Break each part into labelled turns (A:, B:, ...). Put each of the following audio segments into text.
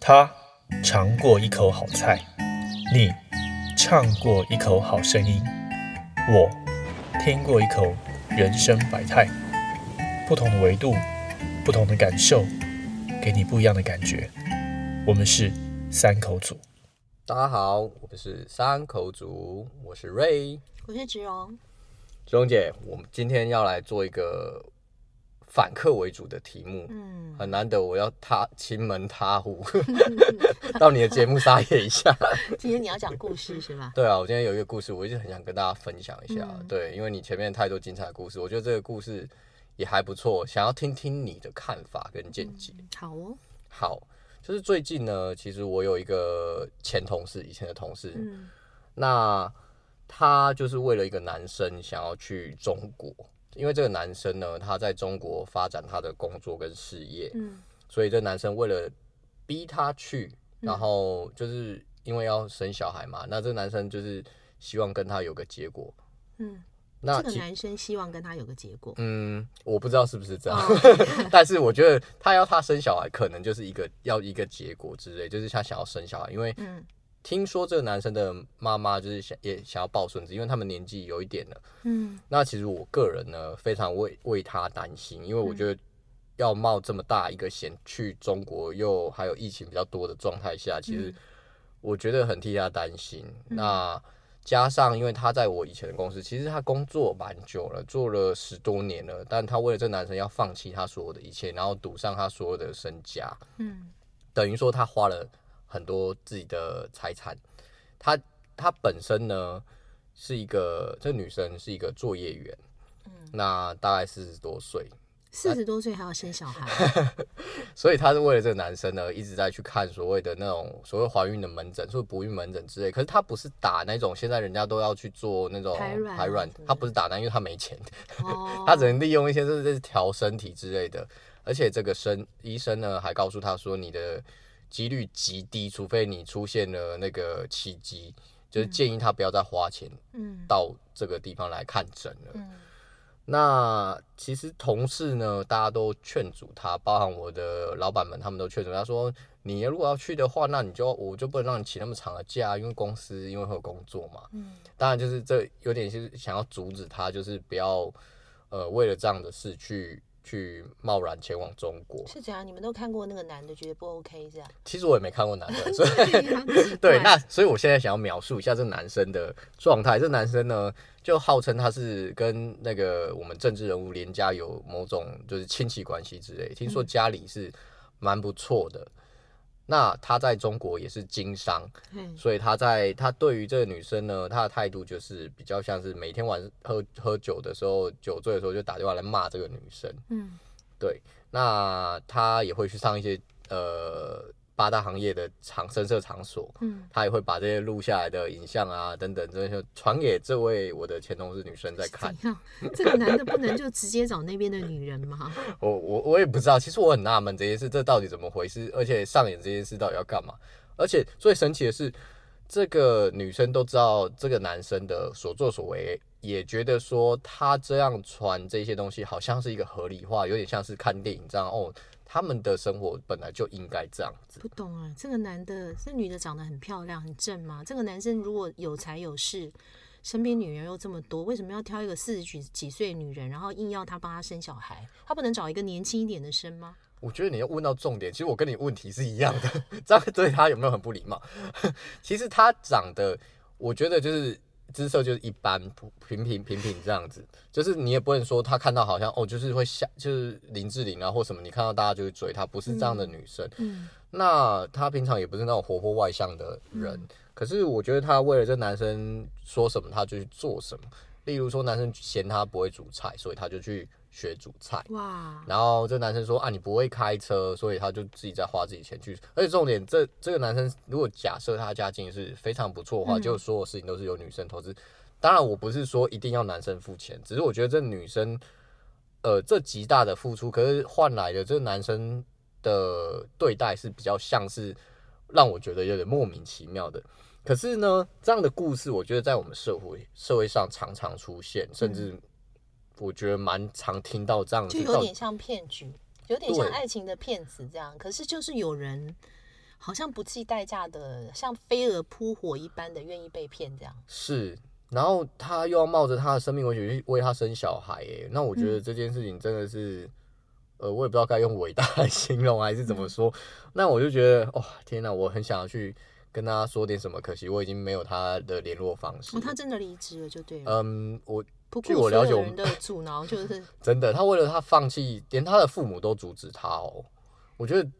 A: 他尝过一口好菜，你唱过一口好声音，我听过一口人生百态。不同的维度，不同的感受，给你不一样的感觉。我们是三口组。
B: 大家好，我们是三口组，我是瑞，
C: 我是植荣。
B: 植荣姐，我们今天要来做一个反客为主的题目，嗯，很难得，我要踏亲门踏户 到你的节目撒野一下。
C: 今天你要讲故事是吧？
B: 对啊，我今天有一个故事，我一直很想跟大家分享一下。对，因为你前面太多精彩的故事，我觉得这个故事也还不错，想要听听你的看法跟见解。
C: 好哦，
B: 好。就是最近呢，其实我有一个前同事，以前的同事，嗯，那他就是为了一个男生想要去中国，因为这个男生呢，他在中国发展他的工作跟事业，嗯，所以这男生为了逼他去，然后就是因为要生小孩嘛，那这个男生就是希望跟他有个结果，
C: 嗯。那这个男生希望跟他有个结果。
B: 嗯，我不知道是不是这样，但是我觉得他要他生小孩，可能就是一个要一个结果之类，就是他想要生小孩，因为听说这个男生的妈妈就是想也想要抱孙子，因为他们年纪有一点了。嗯，那其实我个人呢，非常为为他担心，因为我觉得要冒这么大一个险去中国，又还有疫情比较多的状态下，其实我觉得很替他担心。那加上，因为他在我以前的公司，其实他工作蛮久了，做了十多年了，但他为了这男生要放弃他所有的一切，然后赌上他所有的身家，嗯，等于说他花了很多自己的财产。她她本身呢是一个这女生是一个作业员，嗯，那大概四十多岁。
C: 四十多岁还要生小孩，
B: 所以她是为了这个男生呢，一直在去看所谓的那种所谓怀孕的门诊，所以不孕门诊之类。可是她不是打那种现在人家都要去做那种排卵，她不是打那，因为她没钱，他只能利用一些这是调身体之类的。而且这个生医生呢还告诉他说，你的几率极低，除非你出现了那个奇迹，就是建议他不要再花钱，嗯，到这个地方来看诊了。那其实同事呢，大家都劝阻他，包含我的老板们，他们都劝阻他说：“你如果要去的话，那你就我就不能让你请那么长的假，因为公司因为会有工作嘛。”嗯，当然就是这有点是想要阻止他，就是不要呃为了这样的事去。去贸然前往中国
C: 是这样？你们都看过那个男的，觉得不 OK 这样？
B: 其实我也没看过男的，所以对 那所以我现在想要描述一下这男生的状态。这男生呢，就号称他是跟那个我们政治人物连家有某种就是亲戚关系之类，听说家里是蛮不错的。那他在中国也是经商，所以他在他对于这个女生呢，他的态度就是比较像是每天晚上喝喝酒的时候，酒醉的时候就打电话来骂这个女生。嗯，对。那他也会去上一些呃。八大行业的场深色场所，嗯，他也会把这些录下来的影像啊等等这些传给这位我的前同事女生在看。
C: 这个男的不能就直接找那边的女人吗？
B: 我我我也不知道，其实我很纳闷这件事，这到底怎么回事？而且上演这件事到底要干嘛？而且最神奇的是，这个女生都知道这个男生的所作所为，也觉得说他这样传这些东西好像是一个合理化，有点像是看电影这样哦。他们的生活本来就应该这样子。
C: 不懂啊，这个男的，这女的长得很漂亮、很正吗？这个男生如果有才有势，身边女人又这么多，为什么要挑一个四十几几岁的女人，然后硬要她帮他生小孩？他不能找一个年轻一点的生吗？
B: 我觉得你要问到重点，其实我跟你问题是一样的，这样对他有没有很不礼貌？其实他长得，我觉得就是。姿色就是一般平平平平这样子，就是你也不能说她看到好像哦，就是会像就是林志玲啊或什么，你看到大家就会追她，不是这样的女生。嗯，那她平常也不是那种活泼外向的人，可是我觉得她为了这男生说什么，她就去做什么。例如说，男生嫌他不会煮菜，所以他就去。学煮菜哇，然后这男生说啊，你不会开车，所以他就自己在花自己钱去。而且重点，这这个男生如果假设他家境是非常不错的话，就所有事情都是由女生投资。当然，我不是说一定要男生付钱，只是我觉得这女生，呃，这极大的付出，可是换来的这个男生的对待是比较像是让我觉得有点莫名其妙的。可是呢，这样的故事，我觉得在我们社会社会上常常出现，甚至。我觉得蛮常听到这样的，
C: 就有点像骗局，有点像爱情的骗子这样。可是就是有人好像不计代价的，像飞蛾扑火一般的愿意被骗这样。
B: 是，然后他又要冒着他的生命危险去为他生小孩，哎，那我觉
C: 嗯
B: 得这件事情真的是，呃，我也不知道该用伟大来形容还是怎
C: 嗯
B: 么说。那我就觉得，哇、天哪，我很想要去跟他说点什么，可惜我已经没有他的联络方式。
C: 哦，他真的离职了就对了，
B: 嗯，我
C: 不
B: 据我了解我
C: 们的阻挠，就是
B: 真的，他为了他放弃，连他的父母都阻止他哦。我觉得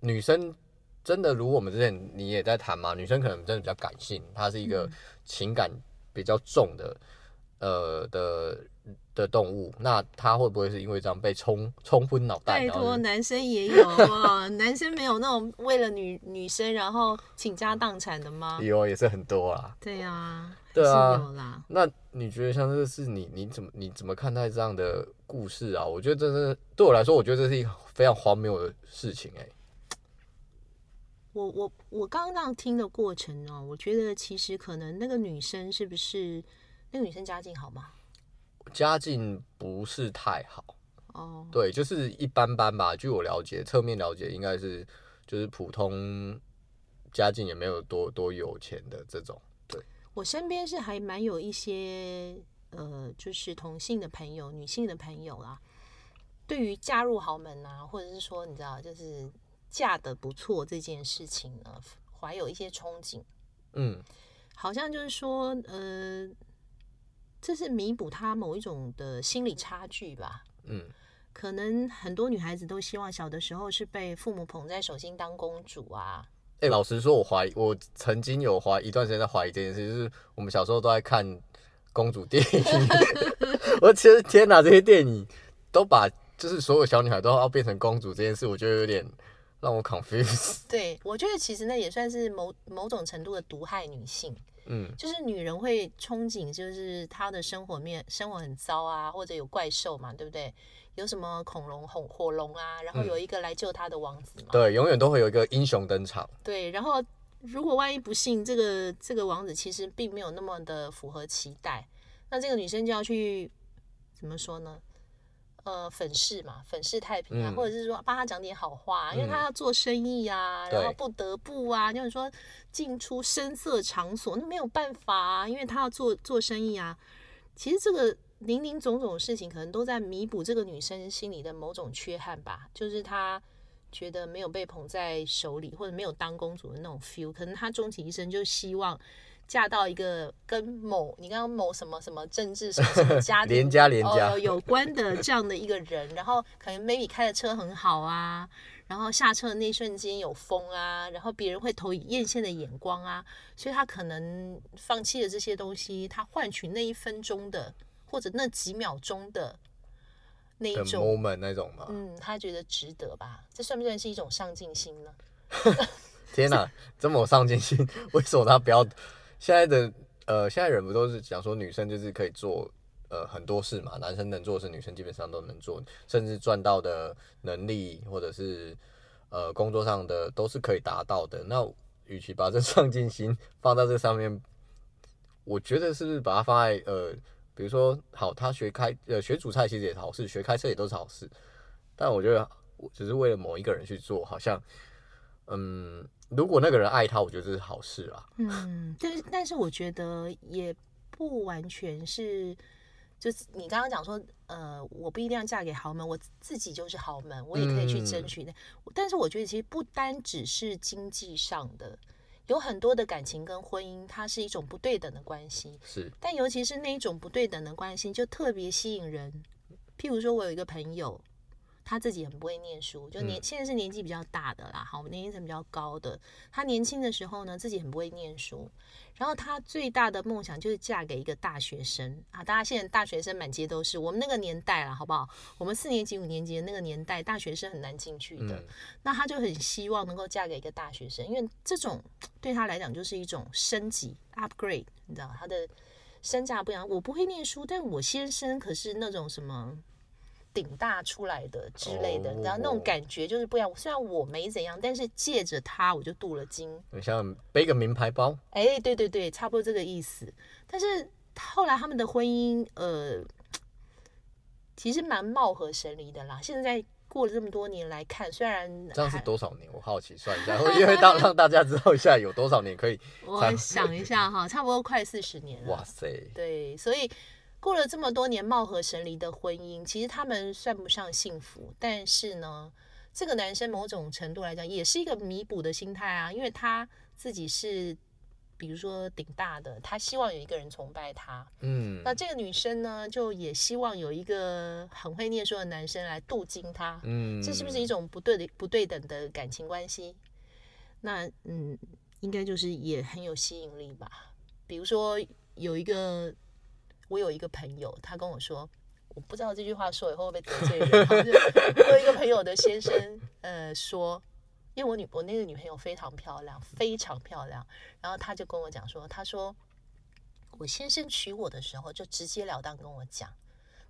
B: 女生真的，如果我们之前你也在谈嘛，女生可能真的比较感性，她是一个
C: 嗯。
B: 情感比较重的，呃的的动物。那他会不会是因为这样被冲冲昏脑袋？
C: 拜托，男生也有啊，男生没有那种为了女女生然后倾家荡产的吗？
B: 有也是很多啦。
C: 对啊，
B: 对啊。那你觉得像这个是你你怎么你怎么看待这样的故事啊？我觉得这是对我来说，我觉得这是一个非常荒谬的事情哎、
C: 我我我刚刚那样听的过程呢、我觉得其实可能那个女生是不是那个女生家境好吗？
B: 家境不是太好。
C: 哦，
B: 对，就是一般般吧。据我了解，侧面了解应该是就是普通家境也没有多多有钱的这种。
C: 对我身边是还蛮有一些呃，就是同性的朋友、女性的朋友啦，对于嫁入豪门啊，或者是说你知道，就是嫁的不错这件事情呢，怀有一些憧憬，
B: 嗯，
C: 好像就是说，呃，这是弥补她某一种的心理差距吧。
B: 嗯，
C: 可能很多女孩子都希望小的时候是被父母捧在手心当公主啊，
B: 哎、老实说，我怀疑，我曾经有怀一段时间在怀疑这件事，就是我们小时候都在看公主电影，我其实天哪，这些电影都把就是所有小女孩都要变成公主这件事，我觉得有点让我 confuse。
C: 对我觉得其实那也算是某某种程度的毒害女性。
B: 嗯，
C: 就是女人会憧憬，就是她的生活面生活很糟啊，或者有怪兽嘛，对不对？有什么恐龙、火火龙啊，然后
B: 嗯
C: 有一个来救她的王子嘛，
B: 对，永远都会有一个英雄登场。
C: 对，然后如果万一不幸这个这个王子其实并没有那么的符合期待，那这个女生就要去怎么说呢？呃，粉饰嘛，粉饰太平啊，
B: 嗯。
C: 或者是说帮他讲点好话、啊，因为
B: 嗯。
C: 他要做生意啊，然后不得不啊，就是说进出声色场所，那没有办法啊，因为他要做做生意啊。其实这个林林总总的事情，可能都在弥补这个女生心里的某种缺憾吧，就是她觉得没有被捧在手里，或者没有当公主的那种 feel，可能她终其一生就希望嫁到一个跟某你刚刚某什么什么政治什么什么家庭
B: 连家连家
C: 呃有关的这样的一个人，然后可能 maybe 开的车很好啊，然后下车的那一瞬间有风啊，然后别人会投以艳羡的眼光啊，所以他可能放弃了这些东西，他换取那一分钟的或者那几秒钟的那一种
B: moment 那种嘛。
C: 嗯，他觉得值得吧？这算不算是一种上进心呢？
B: 天哪，这么有上进心，为什么他不要？现在的呃，现在人不都是讲说女生就是可以做呃很多事嘛，男生能做的事，女生基本上都能做，甚至赚到的能力或者是呃工作上的都是可以达到的。那与其把这上进心 放到这上面，我觉得是不是把它放在呃，比如说好，他学开呃学煮菜其实也是好事，学开车也都是好事，但我觉得我只是为了某一个人去做，好像嗯，如果那个人爱他，我觉得这是好事啊。
C: 嗯，但是但是我觉得也不完全是，就是你刚刚讲说，呃，我不一定要嫁给豪门，我自己就是豪门，我也可以去争取的。但是我觉得其实不单只是经济上的，有很多的感情跟婚姻，它是一种不对等的关系。
B: 是，
C: 但尤其是那一种不对等的关系，就特别吸引人。譬如说，我有一个朋友，他自己很不会念书，就年、
B: 嗯
C: 现在是年纪比较大的啦，好，年龄层比较高的。他年轻的时候呢，自己很不会念书，然后他最大的梦想就是嫁给一个大学生啊！大家现在大学生满街都是，我们那个年代啦，好不好？我们四年级、五年级的那个年代，大学生很难进去的。
B: 嗯，
C: 那他就很希望能够嫁给一个大学生，因为这种对他来讲就是一种升级 upgrade，你知道他的身价不一样。我不会念书，但我先生可是那种什么顶大出来的之类的，
B: 哦
C: 你知道那种感觉就是不一样。虽然我没怎样，但是借着它我就镀了金。
B: 很像背个名牌包，
C: 哎，对对对，差不多这个意思。但是后来他们的婚姻，呃，其实蛮貌合神离的啦。现在过了这么多年来看，虽然
B: 这样是多少年？我好奇算一下，因为让 让大家知道一下有多少年可以。
C: 我想一下哈，差不多快四十年了。
B: 哇塞，
C: 对，所以过了这么多年貌合神离的婚姻，其实他们算不上幸福，但是呢，这个男生某种程度来讲也是一个弥补的心态啊，因为他自己是比如说顶大的，他希望有一个人崇拜他，
B: 嗯，
C: 那这个女生呢，就也希望有一个很会念书的男生来镀金他，
B: 嗯，
C: 这是不是一种不对的不对等的感情关系？那嗯，应该就是也很有吸引力吧。比如说有一个，我有一个朋友，他跟我说，我不知道这句话说以后会不会得罪人。就是我有一个朋友的先生，呃，说，因为我女我那个女朋友非常漂亮，非常漂亮，然后他就跟我讲说，他说我先生娶我的时候就直截了当跟我讲，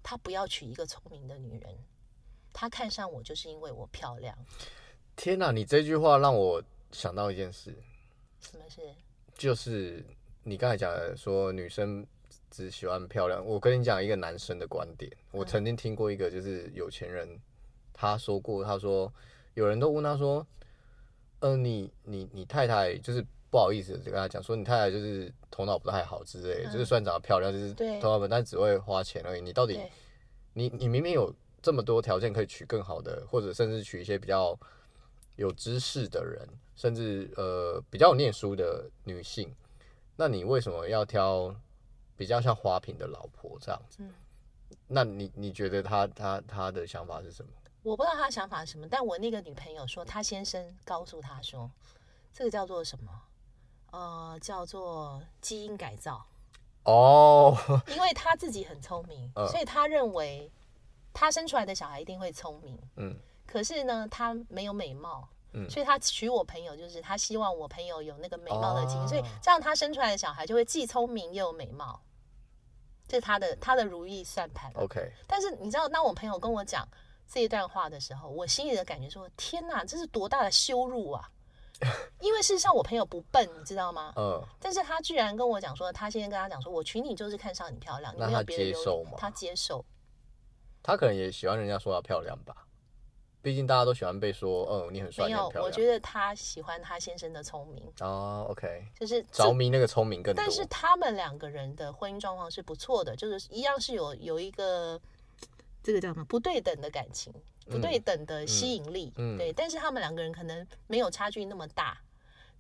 C: 他不要娶一个聪明的女人，他看上我就是因为我漂亮。
B: 天哪、你这句话让我想到一件事，
C: 什么事？
B: 就是你刚才讲的说女生只喜欢漂亮。我跟你讲一个男生的观点，我曾经听过一个就是有钱人他说过，他说有人都问他说，呃，你你你太太就是不好意思就跟他讲说，你太太就是头脑不太好之类的，就是虽然长得漂亮，就是
C: 对
B: 头脑不，但只会花钱而已。你到底你你明明有这么多条件可以娶更好的，或者甚至娶一些比较有知识的人，甚至呃比较有念书的女性，那你为什么要挑比较像花瓶的老婆这样子？
C: 嗯
B: 那你你觉得他他他的想法是什么？
C: 我不知道他的想法是什么，但我那个女朋友说，她先生告诉她说，这个叫做什么？呃，叫做基因改造，
B: 哦，
C: 因为他自己很聪明，
B: 嗯
C: 所以他认为他生出来的小孩一定会聪明。
B: 嗯
C: 可是呢，他没有美貌，
B: 嗯
C: 所以他娶我朋友，就是他希望我朋友有那个美貌的基因，
B: 哦
C: 所以这样他生出来的小孩就会既聪明又有美貌，这是他的他的如意算盘。
B: ，OK，
C: 但是你知道，当我朋友跟我讲这一段话的时候，我心里的感觉说：天哪，这是多大的羞辱啊！因为事实上我朋友不笨，你知道吗？
B: 嗯，
C: 但是他居然跟我讲说，他先生跟他讲说，我娶你就是看上你漂亮，你没有别的优点
B: 接受吗
C: 他接受。
B: 他可能也喜欢人家说他漂亮吧，毕竟大家都喜欢被说，嗯，你很帅，
C: 没有。我觉得他喜欢他先生的聪明，
B: 哦，OK，
C: 就是
B: 着迷那个聪明更多。
C: 但是他们两个人的婚姻状况是不错的，就是一样是有有一个这个叫什么不对等的感情，不对等的吸引力，
B: 嗯嗯
C: 对。但是他们两个人可能没有差距那么大，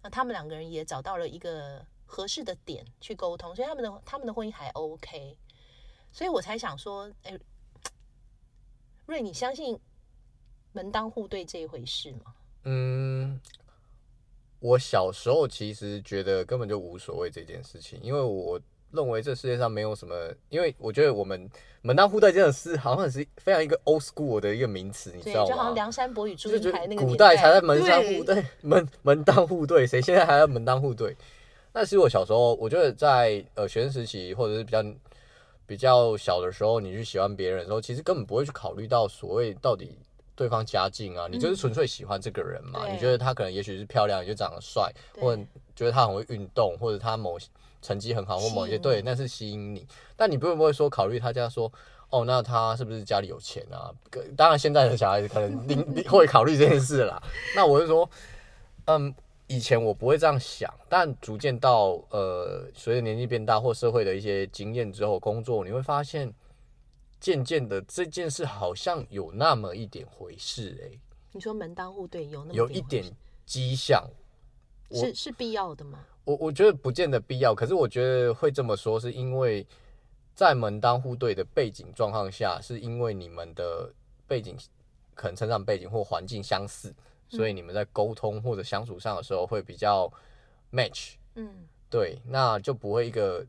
C: 那他们两个人也找到了一个合适的点去沟通，所以他们的他们的婚姻还 OK。所以我才想说，哎，瑞，你相信门当户对这一回事吗？
B: 嗯，我小时候其实觉得根本就无所谓这件事情，因为我认为这世界上没有什么，因为我觉得我们门当户对真的是好像是非常一个 old school 的一个名词，你知道吗
C: 就好像？梁山伯与祝英台那个古
B: 代才在门当
C: 对
B: 户对，门门当户对，谁现在还要门当户对？那其实我小时候，我觉得在呃学生时期或者是比较比较小的时候，你去喜欢别人的时候，其实根本不会去考虑到所谓到底对方家境啊，你就是纯粹喜欢这个人嘛。
C: 嗯
B: 你觉得他可能也许是漂亮，你就长得帅，或者觉得他很会运动，或者他某成绩很好，或某些对，那是吸引你。但你不会不会说考虑他家说。哦，那他是不是家里有钱啊？个当然，现在的小孩子可能另另 会考虑这件事啦。那我就说，嗯，以前我不会这样想，但逐渐到呃，随着年纪变大或社会的一些经验之后，工作你会发现，渐渐的这件事好像有那么一点回事、欸，
C: 你说门当户对有那么
B: 有一点迹象。我
C: 是是必要的吗？
B: 我我觉得不见得必要，可是我觉得会这么说，是因为在门当户对的背景状况下，是因为你们的背景可能成长背景或环境相似，所以你们在沟通或者相处上的时候会比较 match。
C: 嗯，
B: 对，那就不会一个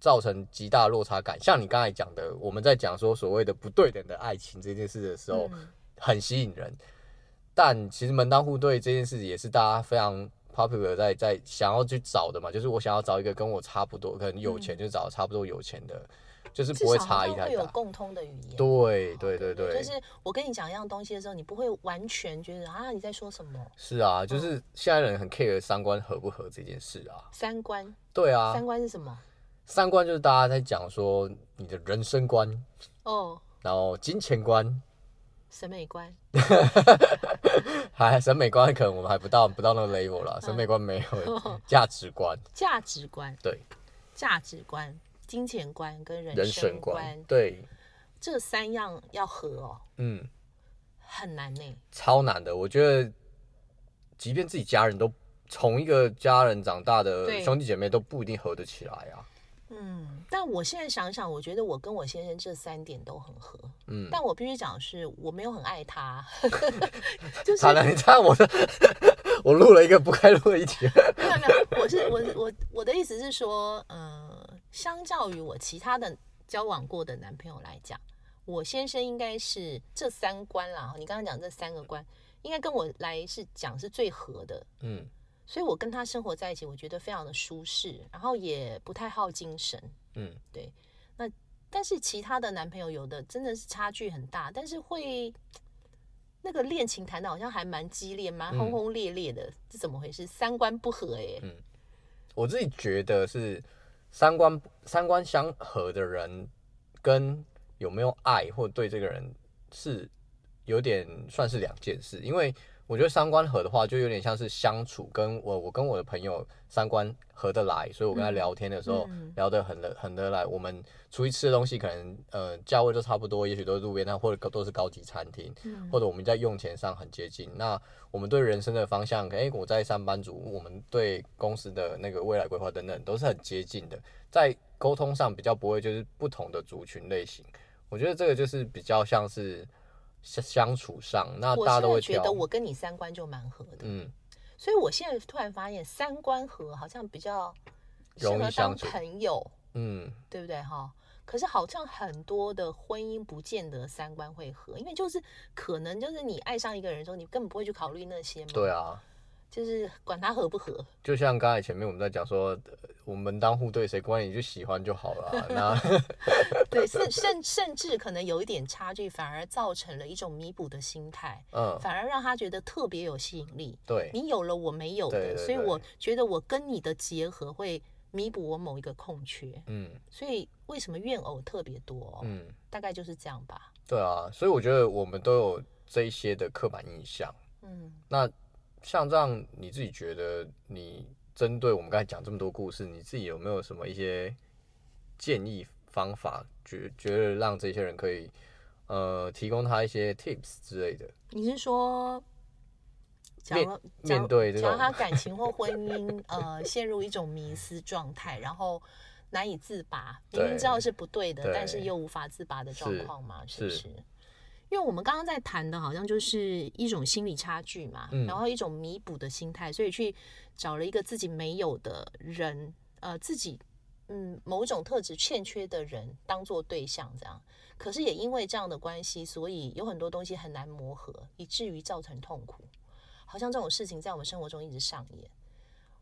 B: 造成极大落差感。像你刚才讲的，我们在讲说所谓的不对等的爱情这件事的时候，
C: 嗯
B: 很吸引人。但其实门当户对这件事也是大家非常 popular 在在想要去找的嘛，就是我想要找一个跟我差不多，可能有钱就找差不多有钱的，就是不会差异太大。
C: 像会有共通的语言。
B: 对对对对，
C: 就是我跟你讲一样东西的时候，你不会完全觉得啊你在说什么
B: 是啊，就是现在人很 care 三观合不合这件事啊。
C: 三观，
B: 对啊，
C: 三观是什么？
B: 三观就是大家在讲说你的人生观，
C: 哦，
B: 然后金钱观，
C: 审美观，
B: 还审美观可能我们还不到不到那个 level 啦，审美观没有，价值观，
C: 价值观，
B: 对，
C: 价值观、金钱观跟人
B: 人
C: 生
B: 生观，对，
C: 这三样要合哦，
B: 嗯，
C: 很难呢。
B: 超难的。我觉得，即便自己家人都从一个家人长大的兄弟姐妹都不一定合得起来啊。
C: 嗯，但我现在想想，我觉得我跟我先生这三点都很合。
B: 嗯，
C: 但我必须讲的是，我没有很爱他，就是
B: 好了，你看我的，我录了一个不该录的一集。
C: 没有没有，我是我我我的意思是说，呃，相较于我其他的交往过的男朋友来讲，我先生应该是这三关啦。你刚刚讲这三个关，应该跟我来是讲是最合的。
B: 嗯
C: 所以我跟他生活在一起，我觉得非常的舒适，然后也不太耗精神。
B: 嗯，
C: 对。那但是其他的男朋友有的真的是差距很大，但是会那个恋情谈的好像还蛮激烈、蛮轰轰烈烈的，这怎么回事？三观不合哎、
B: 嗯我自己觉得是三观三观相合的人，跟有没有爱或对这个人是有点算是两件事。因为我觉得三观合的话，就有点像是相处，跟我我跟我的朋友三观合得来，所以我跟他聊天的时候、
C: 嗯
B: 聊得很得很得来。我们出去吃的东西可能呃价位都差不多，也许都是路边摊或者都是高级餐厅，
C: 嗯
B: 或者我们在用钱上很接近。那我们对人生的方向，哎、我在上班族，我们对公司的那个未来规划等等都是很接近的，在沟通上比较不会就是不同的族群类型。我觉得这个就是比较像是相相处上，那
C: 我
B: 大家都会
C: 觉得，我跟你三观就蛮合的，
B: 嗯，
C: 所以我现在突然发现三观合好像比较适合当朋友，
B: 嗯，
C: 对不对哈？可是好像很多的婚姻不见得三观会合，因为就是可能就是你爱上一个人之后，你根本不会去考虑那些嘛。
B: 对，啊。
C: 就是管他合不合。
B: 就像刚才前面我们在讲说，呃我们门当户对，谁管你就喜欢就好了啊、那
C: 对，甚甚甚至可能有一点差距，反而造成了一种弥补的心态，
B: 嗯，
C: 反而让他觉得特别有吸引力。
B: 对，
C: 你有了我没有的，所以我觉得我跟你的结合会弥补我某一个空缺。
B: 嗯
C: 所以为什么怨偶特别多、哦？
B: 嗯，
C: 大概就是这样吧。
B: 对啊，所以我觉得我们都有这一些的刻板印象。
C: 嗯，
B: 那像这样，你自己觉得你针对我们刚才讲这么多故事，你自己有没有什么一些建议方法，觉觉得让这些人可以呃提供他一些 tips 之类的？
C: 你是说，假
B: 面面对这
C: 他感情或婚姻呃陷入一种迷失状态，然后难以自拔，明明知道是不对的，
B: 对
C: 但是又无法自拔的状
B: 是
C: 况嘛，是不
B: 是
C: 是？因为我们刚刚在谈的，好像就是一种心理差距嘛，
B: 嗯
C: 然后一种弥补的心态，所以去找了一个自己没有的人，呃，自己嗯某种特质欠缺的人当做对象，这样。可是也因为这样的关系，所以有很多东西很难磨合，以至于造成痛苦。好像这种事情在我们生活中一直上演。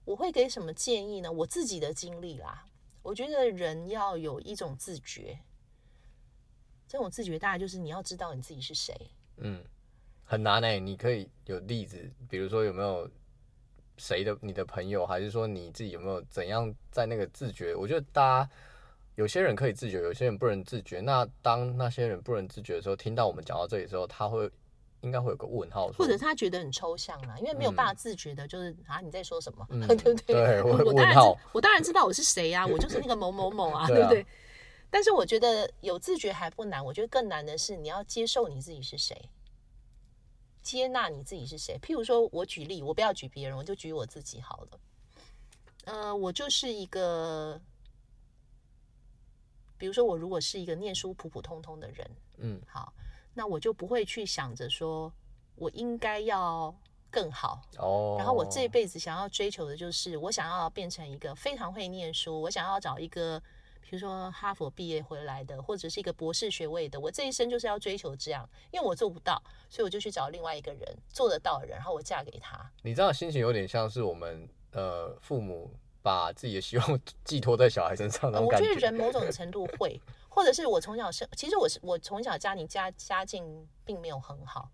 C: 我会给什么建议呢？我自己的经历啦，我觉得人要有一种自觉，这种自觉大概就是你要知道你自己是谁。
B: 嗯，很难哎、你可以有例子，比如说有没有谁的你的朋友，还是说你自己有没有怎样在那个自觉？我觉得大家有些人可以自觉，有些人不能自觉。那当那些人不能自觉的时候，听到我们讲到这里的时候，他会应该会有个问号，
C: 或者他觉得很抽象啦，因为没有办法
B: 嗯
C: 自觉的，就是、啊你在说什么，
B: 嗯
C: 对不对？
B: 对我
C: 我当然知我当然知道我是谁呀、我就是那个某某某啊，
B: 对啊
C: 对不对？但是我觉得有自觉还不难，我觉得更难的是你要接受你自己是谁，接纳你自己是谁。譬如说，我举例，我不要举别人，我就举我自己好了。呃，我就是一个，比如说，我如果是一个念书普普通通的人，
B: 嗯
C: 好，那我就不会去想着说我应该要更好，
B: 哦，
C: 然后我这辈子想要追求的就是，我想要变成一个非常会念书，我想要找一个，比如说哈佛毕业回来的，或者是一个博士学位的，我这一生就是要追求这样，因为我做不到，所以我就去找另外一个人做得到的人，然后我嫁给他。
B: 你这样的心情有点像是我们呃父母把自己的希望 寄托在小孩身上那
C: 呃我
B: 种感
C: 觉得人某种程度会，或者是我从小生，其实我是我从小家庭家家境并没有很好，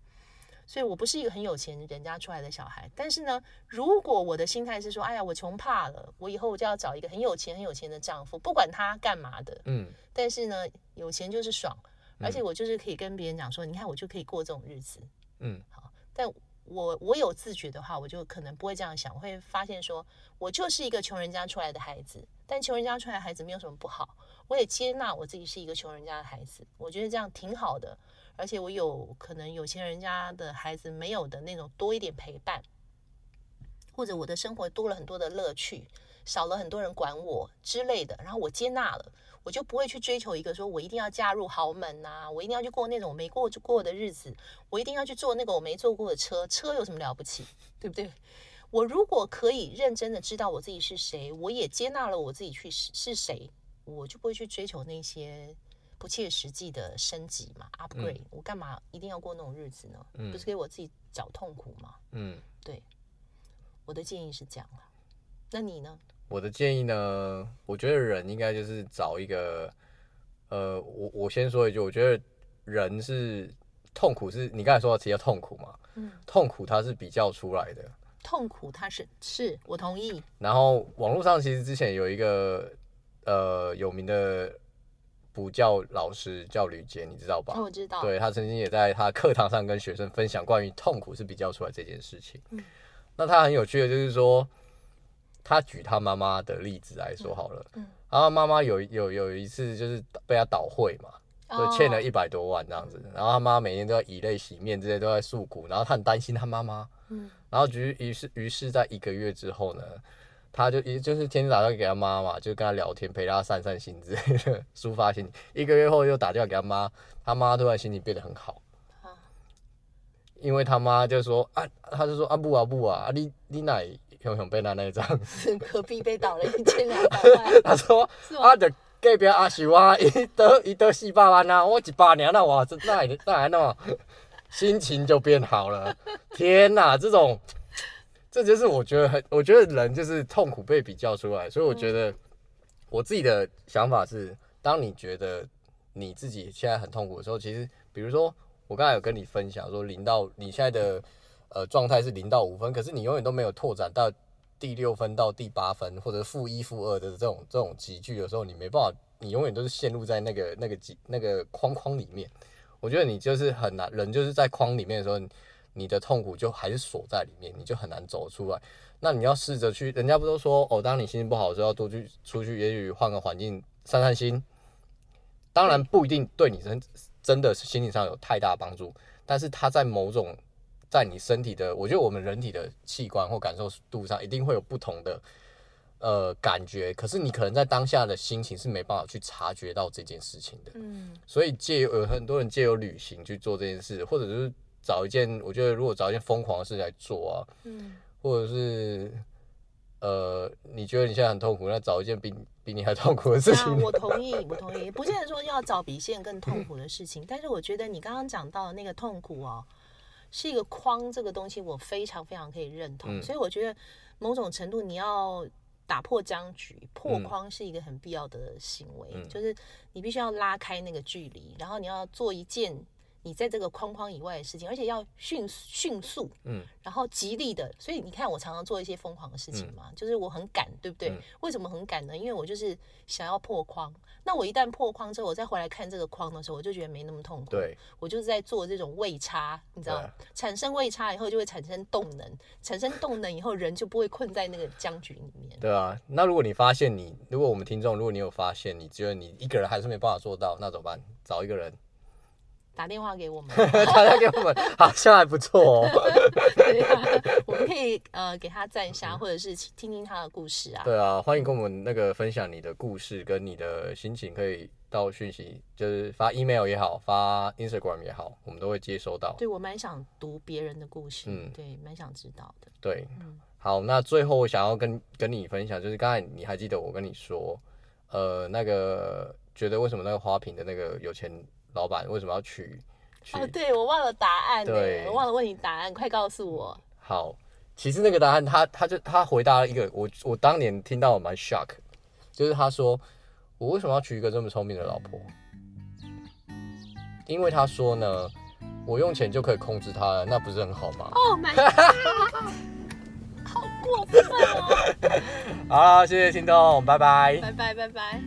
C: 所以我不是一个很有钱人家出来的小孩。但是呢，如果我的心态是说，哎呀，我穷怕了，我以后我就要找一个很有钱很有钱的丈夫，不管他干嘛的，
B: 嗯
C: 但是呢，有钱就是爽。而且我就是可以跟别人讲说，你看我就可以过这种日子。
B: 嗯好
C: 但我我有自觉的话，我就可能不会这样想，我会发现说我就是一个穷人家出来的孩子，但穷人家出来的孩子没有什么不好，我也接纳我自己是一个穷人家的孩子，我觉得这样挺好的，而且我有可能有钱人家的孩子没有的那种多一点陪伴，或者我的生活多了很多的乐趣，少了很多人管我之类的，然后我接纳了。我就不会去追求一个说我一定要嫁入豪门呐、我一定要去过那种我没过过的日子，我一定要去坐那个我没坐过的车，车有什么了不起，对不对？我如果可以认真的知道我自己是谁，我也接纳了我自己去是是谁，我就不会去追求那些不切实际的升级嘛，upgrade、我干嘛一定要过那种日子呢？不是给我自己找痛苦吗？
B: 嗯，
C: 对，我的建议是这样啦。那你呢？
B: 我的建议呢，我觉得人应该就是找一个，呃，我我先说一句，我觉得人是痛苦是，你刚才说的提到痛苦嘛，
C: 嗯，
B: 痛苦它是比较出来的。
C: 痛苦它是是我同意，
B: 然后网络上其实之前有一个呃有名的补教老师叫吕杰，你知道吧？
C: 我知道，
B: 对他曾经也在他课堂上跟学生分享关于痛苦是比较出来这件事情。
C: 嗯
B: 那他很有趣的就是说，他举他妈妈的例子来说好了。
C: 嗯
B: 然后妈妈有有有一次就是被他倒会嘛，就欠了一百多万这样子。然后他妈每天都要以泪洗面，这些都在诉苦。然后他很担心他妈妈。
C: 嗯
B: 然后于于是于是在一个月之后呢，他就一就是天天打电话给他妈嘛，就跟他聊天，陪他散散心之类的，抒发心情。一个月后又打电话给他妈，他妈突然心情变得很好，
C: 啊
B: 因为他妈就说啊，他就说啊不啊不啊，啊你你哪熊熊被那那张？
C: 隔壁被倒了一千两百万，
B: 他说啊，就隔壁阿秀啊，伊得伊得四百万啊，我一百年了哇，这那会那还那心情就变好了。天哪，这种这就是我觉得很，我觉得人就是痛苦被比较出来，所以我觉得我自己的想法是，当你觉得你自己现在很痛苦的时候，其实比如说我刚才有跟你分享说，零到你现在的呃状态是零到五分，可是你永远都没有拓展到第六分到第八分或者负一负二的这种这种集聚的时候，你没办法，你永远都是陷入在那个那个集那个框框里面。我觉得你就是很难，人就是在框里面的时候，你的痛苦就还是锁在里面，你就很难走出来。那你要试着去，人家不都说哦，当你心情不好的时候，要多去出去，也许换个环境散散心。当然不一定对你真真的是心理上有太大帮助，但是它在某种在你身体的，我觉得我们人体的器官或感受度上一定会有不同的呃感觉，可是你可能在当下的心情是没办法去察觉到这件事情的。
C: 嗯
B: 所以借由有很多人借由旅行去做这件事，或者是找一件，我觉得如果找一件疯狂的事来做啊，
C: 嗯，
B: 或者是呃，你觉得你现在很痛苦，那找一件比比你还痛苦的事
C: 啊
B: 情。
C: 我同意，我同意，不见得说要找比现在更痛苦的事情，但是我觉得你刚刚讲到的那个痛苦哦，是一个框，这个东西我非常非常可以认同，
B: 嗯。
C: 所以我觉得某种程度你要打破僵局、破
B: 嗯。
C: 框是一个很必要的行为，
B: 嗯。
C: 就是你必须要拉开那个距离，然后你要做一件你在这个框框以外的事情，而且要迅迅速，
B: 嗯，
C: 然后极力的，所以你看我常常做一些疯狂的事情嘛，就是我很赶，对不对？
B: 嗯
C: 为什么很赶呢？因为我就是想要破框。那我一旦破框之后，我再回来看这个框的时候，我就觉得没那么痛苦。
B: 对，
C: 我就是在做这种位差，你知道
B: 对，
C: 产生位差以后就会产生动能，产生动能以后人就不会困在那个僵局里面。
B: 对啊。那如果你发现你，如果我们听众，如果你有发现，你觉得你一个人还是没办法做到，那怎么办？找一个人，
C: 打电话给我们，
B: 打电话给我们好像还不错哦。
C: 对啊，我们可以呃给他赞一下，或者是听听他的故事啊。
B: 对啊，欢迎跟我们那个分享你的故事跟你的心情，可以到讯息，就是发 email 也好，发 Instagram 也好，我们都会接收到。
C: 对我蛮想读别人的故事，
B: 嗯
C: 对，蛮想知道的。
B: 对，
C: 嗯
B: 好，那最后我想要跟跟你分享，就是刚才你还记得我跟你说，呃，那个觉得为什么那个花瓶的那个有钱老板为什么要娶娶？
C: 哦，对我忘了答案呢
B: 对，
C: 我忘了问你答案，快告诉我。
B: 好，其实那个答案他他就他回答了一个我我当年听到我蛮 shock，就是他说我为什么要娶一个这么聪明的老婆？因为他说呢，我用钱就可以控制她了，那不是很好吗
C: ？Oh my god！好过分哦！
B: 好，谢谢听众，拜拜。
C: 拜拜拜拜。